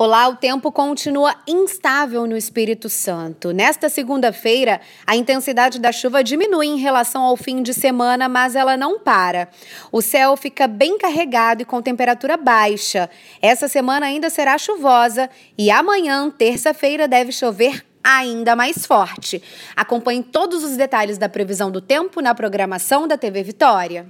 Olá, o tempo continua instável no Espírito Santo. Nesta segunda-feira, a intensidade da chuva diminui em relação ao fim de semana, mas ela não para. O céu fica bem carregado e com temperatura baixa. Essa semana ainda será chuvosa e amanhã, terça-feira, deve chover ainda mais forte. Acompanhe todos os detalhes da previsão do tempo na programação da TV Vitória.